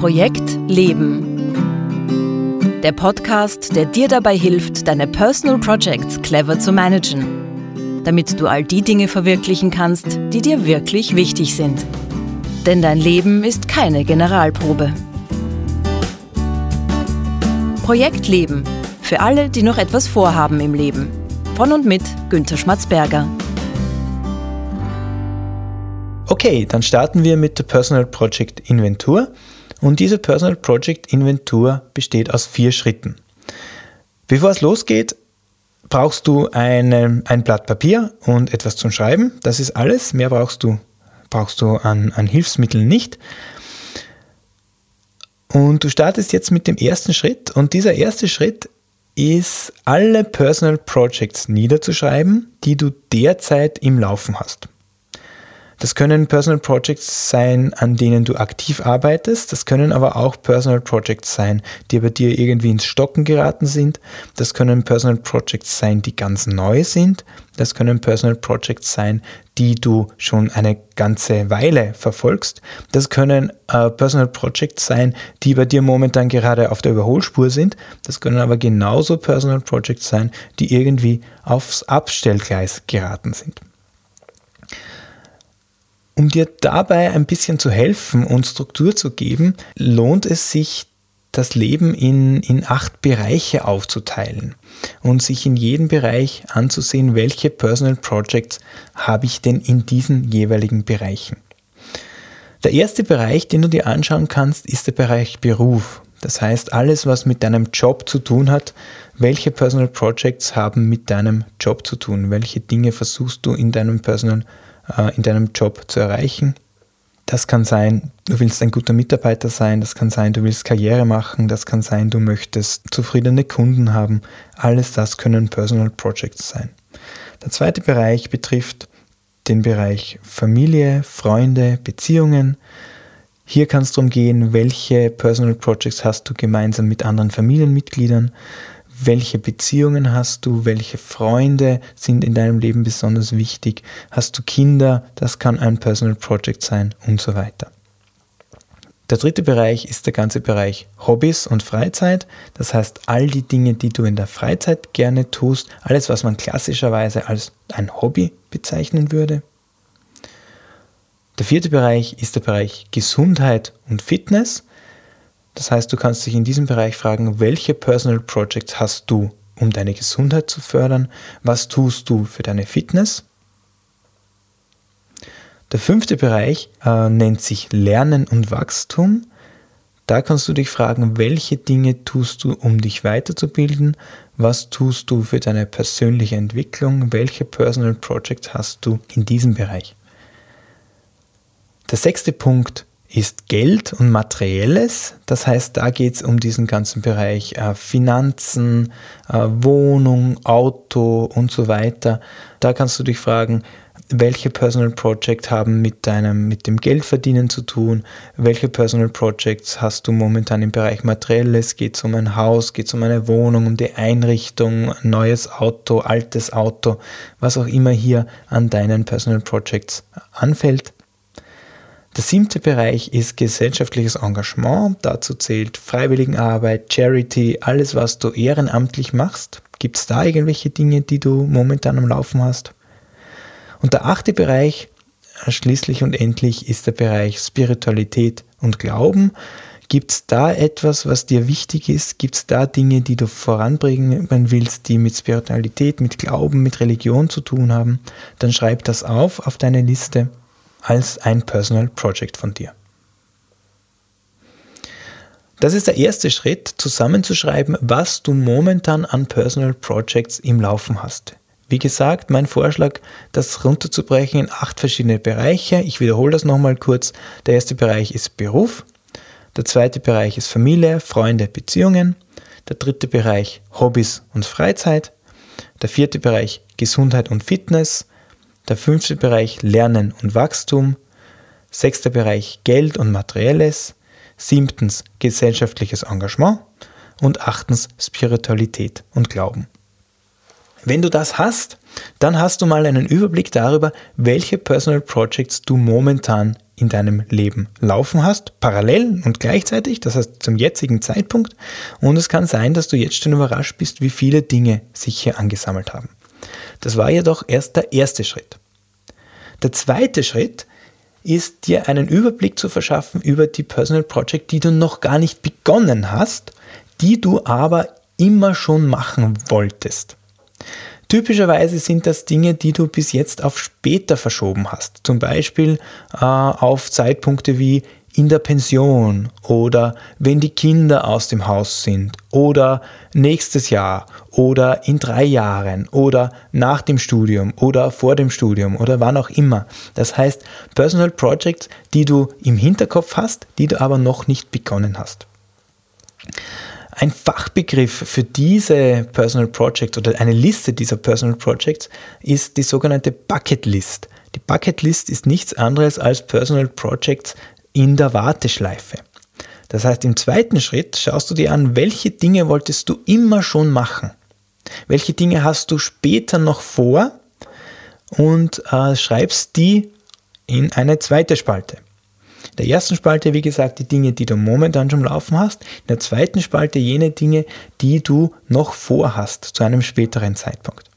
Projekt Leben. Der Podcast, der dir dabei hilft, deine Personal Projects clever zu managen, damit du all die Dinge verwirklichen kannst, die dir wirklich wichtig sind. Denn dein Leben ist keine Generalprobe. Projekt Leben. Für alle, die noch etwas vorhaben im Leben. Von und mit Günter Schmatzberger. Okay, dann starten wir mit der Personal Project Inventur. Und diese Personal Project Inventur besteht aus vier Schritten. Bevor es losgeht, brauchst du eine, ein Blatt Papier und etwas zum Schreiben. Das ist alles. Mehr brauchst du, brauchst du an, an Hilfsmitteln nicht. Und du startest jetzt mit dem ersten Schritt. Und dieser erste Schritt ist, alle Personal Projects niederzuschreiben, die du derzeit im Laufen hast. Das können Personal Projects sein, an denen du aktiv arbeitest. Das können aber auch Personal Projects sein, die bei dir irgendwie ins Stocken geraten sind. Das können Personal Projects sein, die ganz neu sind. Das können Personal Projects sein, die du schon eine ganze Weile verfolgst. Das können äh, Personal Projects sein, die bei dir momentan gerade auf der Überholspur sind. Das können aber genauso Personal Projects sein, die irgendwie aufs Abstellgleis geraten sind. Um dir dabei ein bisschen zu helfen und Struktur zu geben, lohnt es sich, das Leben in, in acht Bereiche aufzuteilen und sich in jedem Bereich anzusehen, welche Personal Projects habe ich denn in diesen jeweiligen Bereichen. Der erste Bereich, den du dir anschauen kannst, ist der Bereich Beruf. Das heißt, alles, was mit deinem Job zu tun hat, welche Personal Projects haben mit deinem Job zu tun, welche Dinge versuchst du in deinem Personal Project in deinem Job zu erreichen. Das kann sein, du willst ein guter Mitarbeiter sein, das kann sein, du willst Karriere machen, das kann sein, du möchtest zufriedene Kunden haben. Alles das können Personal Projects sein. Der zweite Bereich betrifft den Bereich Familie, Freunde, Beziehungen. Hier kann es darum gehen, welche Personal Projects hast du gemeinsam mit anderen Familienmitgliedern, welche Beziehungen hast du, welche Freunde sind in deinem Leben besonders wichtig, hast du Kinder, das kann ein Personal Project sein und so weiter. Der dritte Bereich ist der ganze Bereich Hobbys und Freizeit. Das heißt, all die Dinge, die du in der Freizeit gerne tust, alles, was man klassischerweise als ein Hobby bezeichnen würde. Der vierte Bereich ist der Bereich Gesundheit und Fitness. Das heißt, du kannst dich in diesem Bereich fragen, welche Personal Projects hast du, um deine Gesundheit zu fördern? Was tust du für deine Fitness? Der fünfte Bereich äh, nennt sich Lernen und Wachstum. Da kannst du dich fragen, welche Dinge tust du, um dich weiterzubilden? Was tust du für deine persönliche Entwicklung? Welche Personal Projects hast du in diesem Bereich? Der sechste Punkt ist Geld und Materielles. Das heißt, da geht es um diesen ganzen Bereich äh, Finanzen, äh, Wohnung, Auto und so weiter. Da kannst du dich fragen, welche Personal Projects haben mit deinem, mit dem Geldverdienen zu tun? Welche Personal Projects hast du momentan im Bereich Materielles? Geht es um ein Haus? Geht es um eine Wohnung, um die Einrichtung, neues Auto, altes Auto, was auch immer hier an deinen Personal Projects anfällt? Der siebte Bereich ist gesellschaftliches Engagement. Dazu zählt Freiwilligenarbeit, Charity, alles, was du ehrenamtlich machst. Gibt es da irgendwelche Dinge, die du momentan am Laufen hast? Und der achte Bereich, schließlich und endlich, ist der Bereich Spiritualität und Glauben. Gibt es da etwas, was dir wichtig ist? Gibt es da Dinge, die du voranbringen willst, die mit Spiritualität, mit Glauben, mit Religion zu tun haben? Dann schreib das auf auf deine Liste als ein Personal Project von dir. Das ist der erste Schritt, zusammenzuschreiben, was du momentan an Personal Projects im Laufen hast. Wie gesagt, mein Vorschlag, das runterzubrechen in acht verschiedene Bereiche. Ich wiederhole das nochmal kurz. Der erste Bereich ist Beruf. Der zweite Bereich ist Familie, Freunde, Beziehungen. Der dritte Bereich Hobbys und Freizeit. Der vierte Bereich Gesundheit und Fitness der fünfte Bereich Lernen und Wachstum, sechster Bereich Geld und Materielles, siebtens gesellschaftliches Engagement und achtens Spiritualität und Glauben. Wenn du das hast, dann hast du mal einen Überblick darüber, welche Personal Projects du momentan in deinem Leben laufen hast, parallel und gleichzeitig, das heißt zum jetzigen Zeitpunkt. Und es kann sein, dass du jetzt schon überrascht bist, wie viele Dinge sich hier angesammelt haben. Das war jedoch erst der erste Schritt. Der zweite Schritt ist, dir einen Überblick zu verschaffen über die Personal Project, die du noch gar nicht begonnen hast, die du aber immer schon machen wolltest. Typischerweise sind das Dinge, die du bis jetzt auf später verschoben hast. Zum Beispiel äh, auf Zeitpunkte wie in der Pension oder wenn die Kinder aus dem Haus sind oder nächstes Jahr oder in drei Jahren oder nach dem Studium oder vor dem Studium oder wann auch immer. Das heißt Personal Projects, die du im Hinterkopf hast, die du aber noch nicht begonnen hast. Ein Fachbegriff für diese Personal Projects oder eine Liste dieser Personal Projects ist die sogenannte Bucket List. Die Bucket List ist nichts anderes als Personal Projects in der Warteschleife. Das heißt, im zweiten Schritt schaust du dir an, welche Dinge wolltest du immer schon machen. Welche Dinge hast du später noch vor und äh, schreibst die in eine zweite Spalte der ersten Spalte, wie gesagt, die Dinge, die du momentan schon laufen hast. In der zweiten Spalte jene Dinge, die du noch vorhast zu einem späteren Zeitpunkt.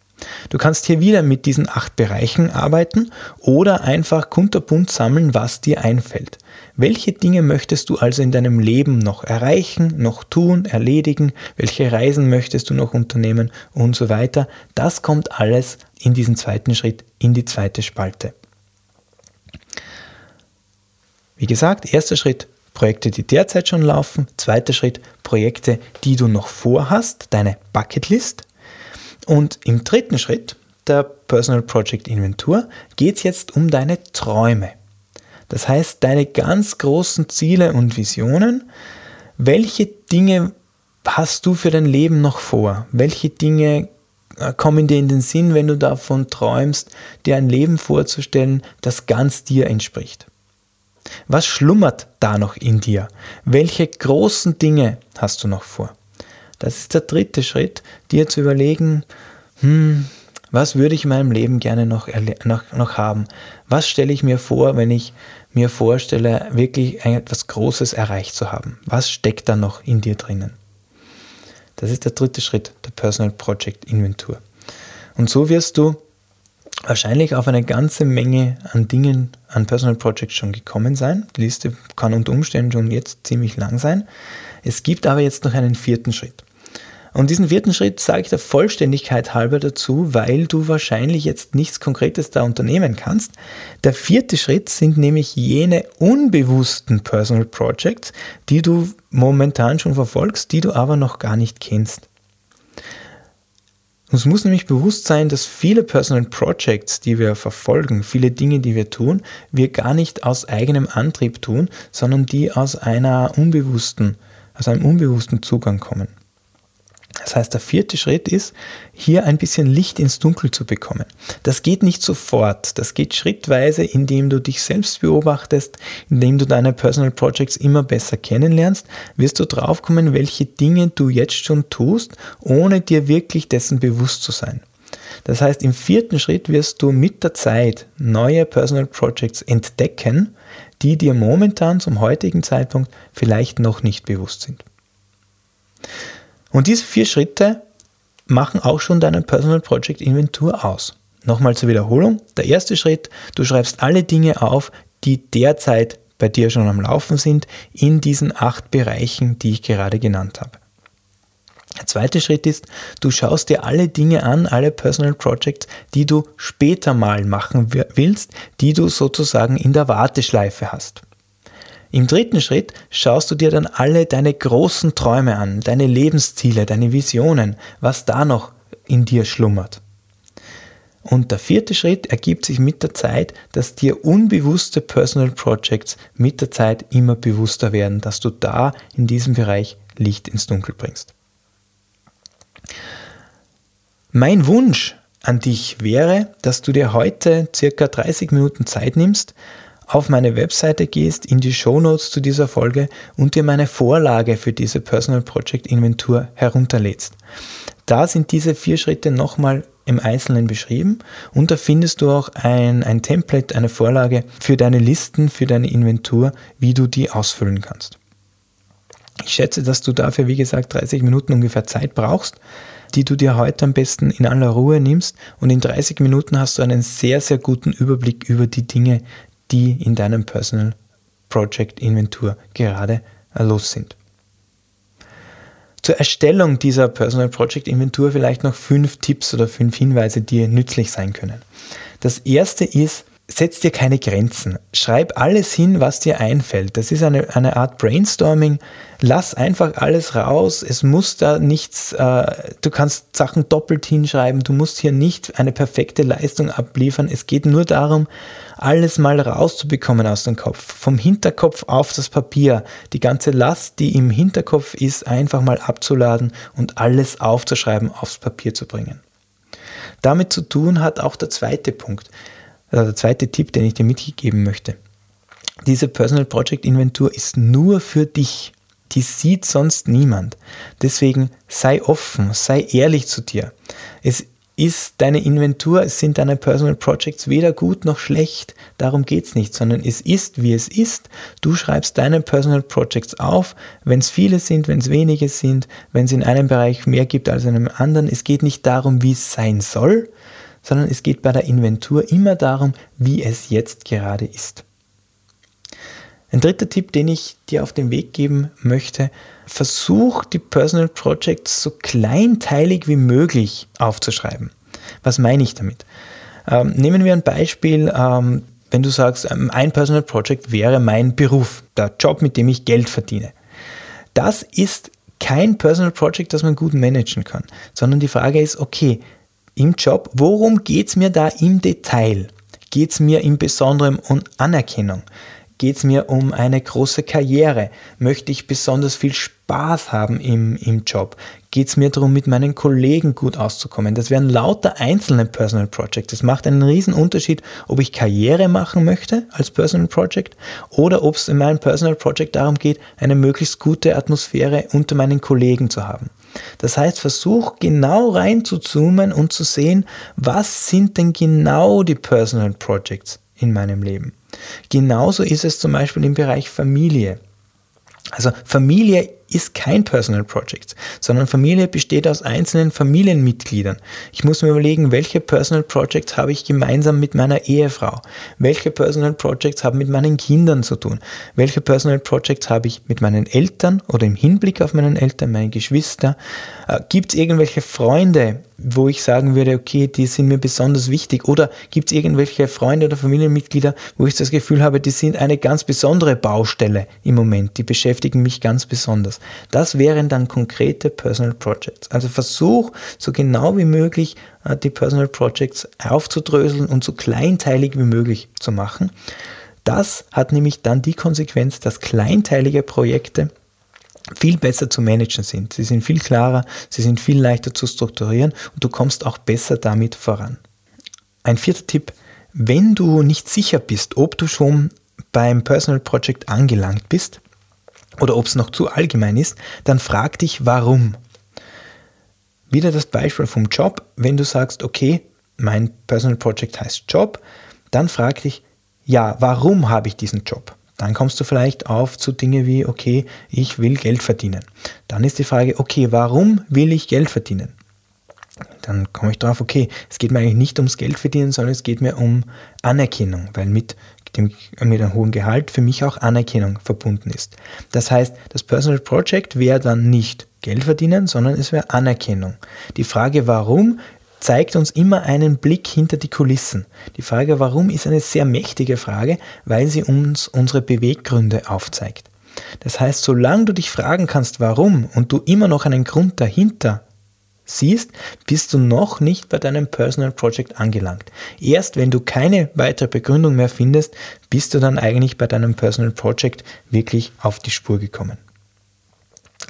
Du kannst hier wieder mit diesen acht Bereichen arbeiten oder einfach kunterbunt sammeln, was dir einfällt. Welche Dinge möchtest du also in deinem Leben noch erreichen, noch tun, erledigen? Welche Reisen möchtest du noch unternehmen und so weiter? Das kommt alles in diesen zweiten Schritt, in die zweite Spalte. Wie gesagt, erster Schritt, Projekte, die derzeit schon laufen. Zweiter Schritt, Projekte, die du noch vorhast, deine Bucketlist. Und im dritten Schritt, der Personal Project Inventur, geht es jetzt um deine Träume. Das heißt, deine ganz großen Ziele und Visionen. Welche Dinge hast du für dein Leben noch vor? Welche Dinge äh, kommen dir in den Sinn, wenn du davon träumst, dir ein Leben vorzustellen, das ganz dir entspricht? Was schlummert da noch in dir? Welche großen Dinge hast du noch vor? Das ist der dritte Schritt, dir zu überlegen, hm, was würde ich in meinem Leben gerne noch, noch, noch haben? Was stelle ich mir vor, wenn ich mir vorstelle, wirklich etwas Großes erreicht zu haben? Was steckt da noch in dir drinnen? Das ist der dritte Schritt der Personal Project Inventur. Und so wirst du wahrscheinlich auf eine ganze Menge an Dingen, an Personal Projects schon gekommen sein. Die Liste kann unter Umständen schon jetzt ziemlich lang sein. Es gibt aber jetzt noch einen vierten Schritt. Und diesen vierten Schritt sage ich der Vollständigkeit halber dazu, weil du wahrscheinlich jetzt nichts Konkretes da unternehmen kannst. Der vierte Schritt sind nämlich jene unbewussten Personal Projects, die du momentan schon verfolgst, die du aber noch gar nicht kennst. Uns muss nämlich bewusst sein, dass viele Personal Projects, die wir verfolgen, viele Dinge, die wir tun, wir gar nicht aus eigenem Antrieb tun, sondern die aus einer unbewussten, aus einem unbewussten Zugang kommen. Das heißt, der vierte Schritt ist, hier ein bisschen Licht ins Dunkel zu bekommen. Das geht nicht sofort, das geht schrittweise, indem du dich selbst beobachtest, indem du deine Personal Projects immer besser kennenlernst, wirst du draufkommen, welche Dinge du jetzt schon tust, ohne dir wirklich dessen bewusst zu sein. Das heißt, im vierten Schritt wirst du mit der Zeit neue Personal Projects entdecken, die dir momentan zum heutigen Zeitpunkt vielleicht noch nicht bewusst sind. Und diese vier Schritte machen auch schon deine Personal Project Inventur aus. Nochmal zur Wiederholung. Der erste Schritt, du schreibst alle Dinge auf, die derzeit bei dir schon am Laufen sind, in diesen acht Bereichen, die ich gerade genannt habe. Der zweite Schritt ist, du schaust dir alle Dinge an, alle Personal Projects, die du später mal machen willst, die du sozusagen in der Warteschleife hast. Im dritten Schritt schaust du dir dann alle deine großen Träume an, deine Lebensziele, deine Visionen, was da noch in dir schlummert. Und der vierte Schritt ergibt sich mit der Zeit, dass dir unbewusste Personal Projects mit der Zeit immer bewusster werden, dass du da in diesem Bereich Licht ins Dunkel bringst. Mein Wunsch an dich wäre, dass du dir heute circa 30 Minuten Zeit nimmst, auf meine Webseite gehst, in die Show Notes zu dieser Folge und dir meine Vorlage für diese Personal Project Inventur herunterlädst. Da sind diese vier Schritte nochmal im Einzelnen beschrieben und da findest du auch ein, ein Template, eine Vorlage für deine Listen, für deine Inventur, wie du die ausfüllen kannst. Ich schätze, dass du dafür, wie gesagt, 30 Minuten ungefähr Zeit brauchst, die du dir heute am besten in aller Ruhe nimmst und in 30 Minuten hast du einen sehr, sehr guten Überblick über die Dinge, die in deinem Personal Project Inventur gerade los sind. Zur Erstellung dieser Personal Project Inventur vielleicht noch fünf Tipps oder fünf Hinweise, die nützlich sein können. Das erste ist, setz dir keine Grenzen. Schreib alles hin, was dir einfällt. Das ist eine, eine Art Brainstorming. Lass einfach alles raus. Es muss da nichts, äh, du kannst Sachen doppelt hinschreiben. Du musst hier nicht eine perfekte Leistung abliefern. Es geht nur darum, alles mal rauszubekommen aus dem Kopf. Vom Hinterkopf auf das Papier. Die ganze Last, die im Hinterkopf ist, einfach mal abzuladen und alles aufzuschreiben, aufs Papier zu bringen. Damit zu tun hat auch der zweite Punkt also der zweite Tipp, den ich dir mitgeben möchte. Diese Personal Project Inventur ist nur für dich. Die sieht sonst niemand. Deswegen sei offen, sei ehrlich zu dir. Es ist deine Inventur, es sind deine Personal Projects weder gut noch schlecht. Darum geht es nicht, sondern es ist, wie es ist. Du schreibst deine Personal Projects auf, wenn es viele sind, wenn es wenige sind, wenn es in einem Bereich mehr gibt als in einem anderen. Es geht nicht darum, wie es sein soll, sondern es geht bei der Inventur immer darum, wie es jetzt gerade ist. Ein dritter Tipp, den ich dir auf den Weg geben möchte, versuch die Personal Projects so kleinteilig wie möglich aufzuschreiben. Was meine ich damit? Ähm, nehmen wir ein Beispiel, ähm, wenn du sagst, ähm, ein Personal Project wäre mein Beruf, der Job, mit dem ich Geld verdiene. Das ist kein Personal Project, das man gut managen kann, sondern die Frage ist, okay, im Job, worum geht es mir da im Detail? Geht es mir im Besonderen um Anerkennung? Geht es mir um eine große Karriere? Möchte ich besonders viel Spaß haben im, im Job? Geht es mir darum, mit meinen Kollegen gut auszukommen? Das wären lauter einzelne Personal Projects. Das macht einen riesen Unterschied, ob ich Karriere machen möchte als Personal Project oder ob es in meinem Personal Project darum geht, eine möglichst gute Atmosphäre unter meinen Kollegen zu haben. Das heißt, versuch genau rein zu zoomen und zu sehen, was sind denn genau die Personal Projects in meinem Leben. Genauso ist es zum Beispiel im Bereich Familie. Also Familie ist kein Personal Project, sondern Familie besteht aus einzelnen Familienmitgliedern. Ich muss mir überlegen, welche Personal Projects habe ich gemeinsam mit meiner Ehefrau? Welche Personal Projects haben mit meinen Kindern zu tun? Welche Personal Projects habe ich mit meinen Eltern oder im Hinblick auf meinen Eltern, meine Geschwister? Äh, Gibt es irgendwelche Freunde, wo ich sagen würde, okay, die sind mir besonders wichtig? Oder gibt es irgendwelche Freunde oder Familienmitglieder, wo ich das Gefühl habe, die sind eine ganz besondere Baustelle im Moment, die beschäftigen mich ganz besonders? Das wären dann konkrete Personal Projects. Also versuch so genau wie möglich äh, die Personal Projects aufzudröseln und so kleinteilig wie möglich zu machen. Das hat nämlich dann die Konsequenz, dass kleinteilige Projekte viel besser zu managen sind. Sie sind viel klarer, sie sind viel leichter zu strukturieren und du kommst auch besser damit voran. Ein vierter Tipp, wenn du nicht sicher bist, ob du schon beim Personal Project angelangt bist, oder ob es noch zu allgemein ist, dann frag dich, warum. Wieder das Beispiel vom Job. Wenn du sagst, okay, mein Personal Project heißt Job, dann frag dich, ja, warum habe ich diesen Job? Dann kommst du vielleicht auf zu Dinge wie, okay, ich will Geld verdienen. Dann ist die Frage, okay, warum will ich Geld verdienen? Dann komme ich drauf, okay, es geht mir eigentlich nicht ums Geld verdienen, sondern es geht mir um Anerkennung, weil mit dem, mit einem hohen Gehalt für mich auch Anerkennung verbunden ist. Das heißt, das Personal Project wäre dann nicht Geld verdienen, sondern es wäre Anerkennung. Die Frage, warum, zeigt uns immer einen Blick hinter die Kulissen. Die Frage, warum, ist eine sehr mächtige Frage, weil sie uns unsere Beweggründe aufzeigt. Das heißt, solange du dich fragen kannst, warum, und du immer noch einen Grund dahinter siehst, bist du noch nicht bei deinem Personal Project angelangt. Erst wenn du keine weitere Begründung mehr findest, bist du dann eigentlich bei deinem Personal Project wirklich auf die Spur gekommen.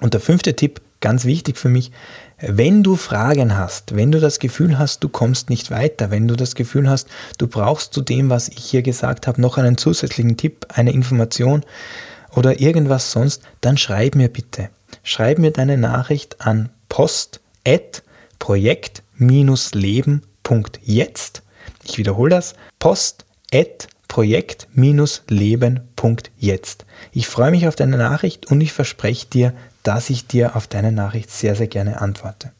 Und der fünfte Tipp, ganz wichtig für mich, wenn du Fragen hast, wenn du das Gefühl hast, du kommst nicht weiter, wenn du das Gefühl hast, du brauchst zu dem, was ich hier gesagt habe, noch einen zusätzlichen Tipp, eine Information oder irgendwas sonst, dann schreib mir bitte. Schreib mir deine Nachricht an post at projekt-leben.jetzt. Ich wiederhole das. Post at projekt-leben.jetzt. Ich freue mich auf deine Nachricht und ich verspreche dir, dass ich dir auf deine Nachricht sehr, sehr gerne antworte.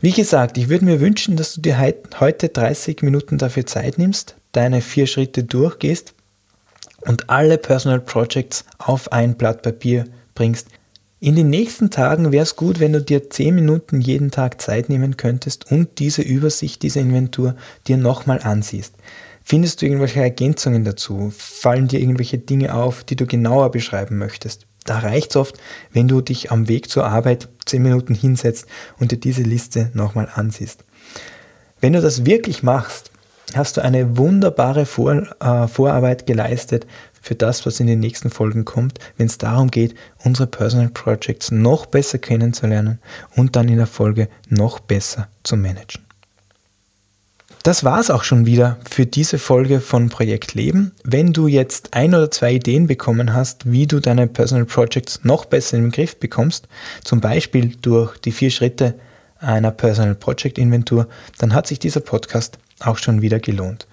Wie gesagt, ich würde mir wünschen, dass du dir heute 30 Minuten dafür Zeit nimmst, deine vier Schritte durchgehst und alle Personal Projects auf ein Blatt Papier bringst. In den nächsten Tagen wäre es gut, wenn du dir 10 Minuten jeden Tag Zeit nehmen könntest und diese Übersicht, diese Inventur dir nochmal ansiehst. Findest du irgendwelche Ergänzungen dazu? Fallen dir irgendwelche Dinge auf, die du genauer beschreiben möchtest? Da reicht es oft, wenn du dich am Weg zur Arbeit 10 Minuten hinsetzt und dir diese Liste nochmal ansiehst. Wenn du das wirklich machst, hast du eine wunderbare Vor äh, Vorarbeit geleistet für das, was in den nächsten Folgen kommt, wenn es darum geht, unsere Personal Projects noch besser kennenzulernen und dann in der Folge noch besser zu managen. Das war es auch schon wieder für diese Folge von Projekt Leben. Wenn du jetzt ein oder zwei Ideen bekommen hast, wie du deine Personal Projects noch besser den Griff bekommst, zum Beispiel durch die vier Schritte einer Personal Project Inventur, dann hat sich dieser Podcast auch schon wieder gelohnt.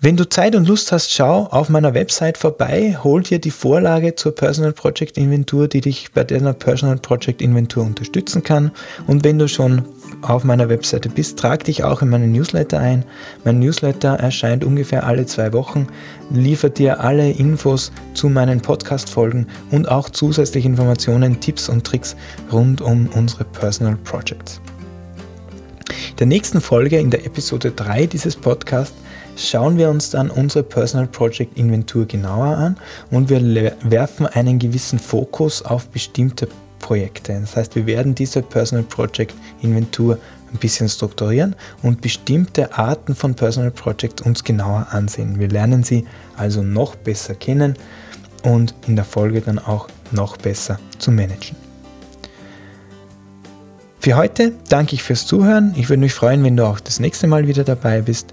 Wenn du Zeit und Lust hast, schau auf meiner Website vorbei, hol dir die Vorlage zur Personal Project Inventur, die dich bei deiner Personal Project Inventur unterstützen kann. Und wenn du schon auf meiner Webseite bist, trag dich auch in meinen Newsletter ein. Mein Newsletter erscheint ungefähr alle zwei Wochen, liefert dir alle Infos zu meinen Podcast-Folgen und auch zusätzliche Informationen, Tipps und Tricks rund um unsere Personal Projects. In der nächsten Folge, in der Episode 3 dieses Podcasts, schauen wir uns dann unsere Personal Project Inventur genauer an und wir werfen einen gewissen Fokus auf bestimmte Projekte. Das heißt, wir werden diese Personal Project Inventur ein bisschen strukturieren und bestimmte Arten von Personal Projects uns genauer ansehen. Wir lernen sie also noch besser kennen und in der Folge dann auch noch besser zu managen. Für heute danke ich fürs Zuhören. Ich würde mich freuen, wenn du auch das nächste Mal wieder dabei bist.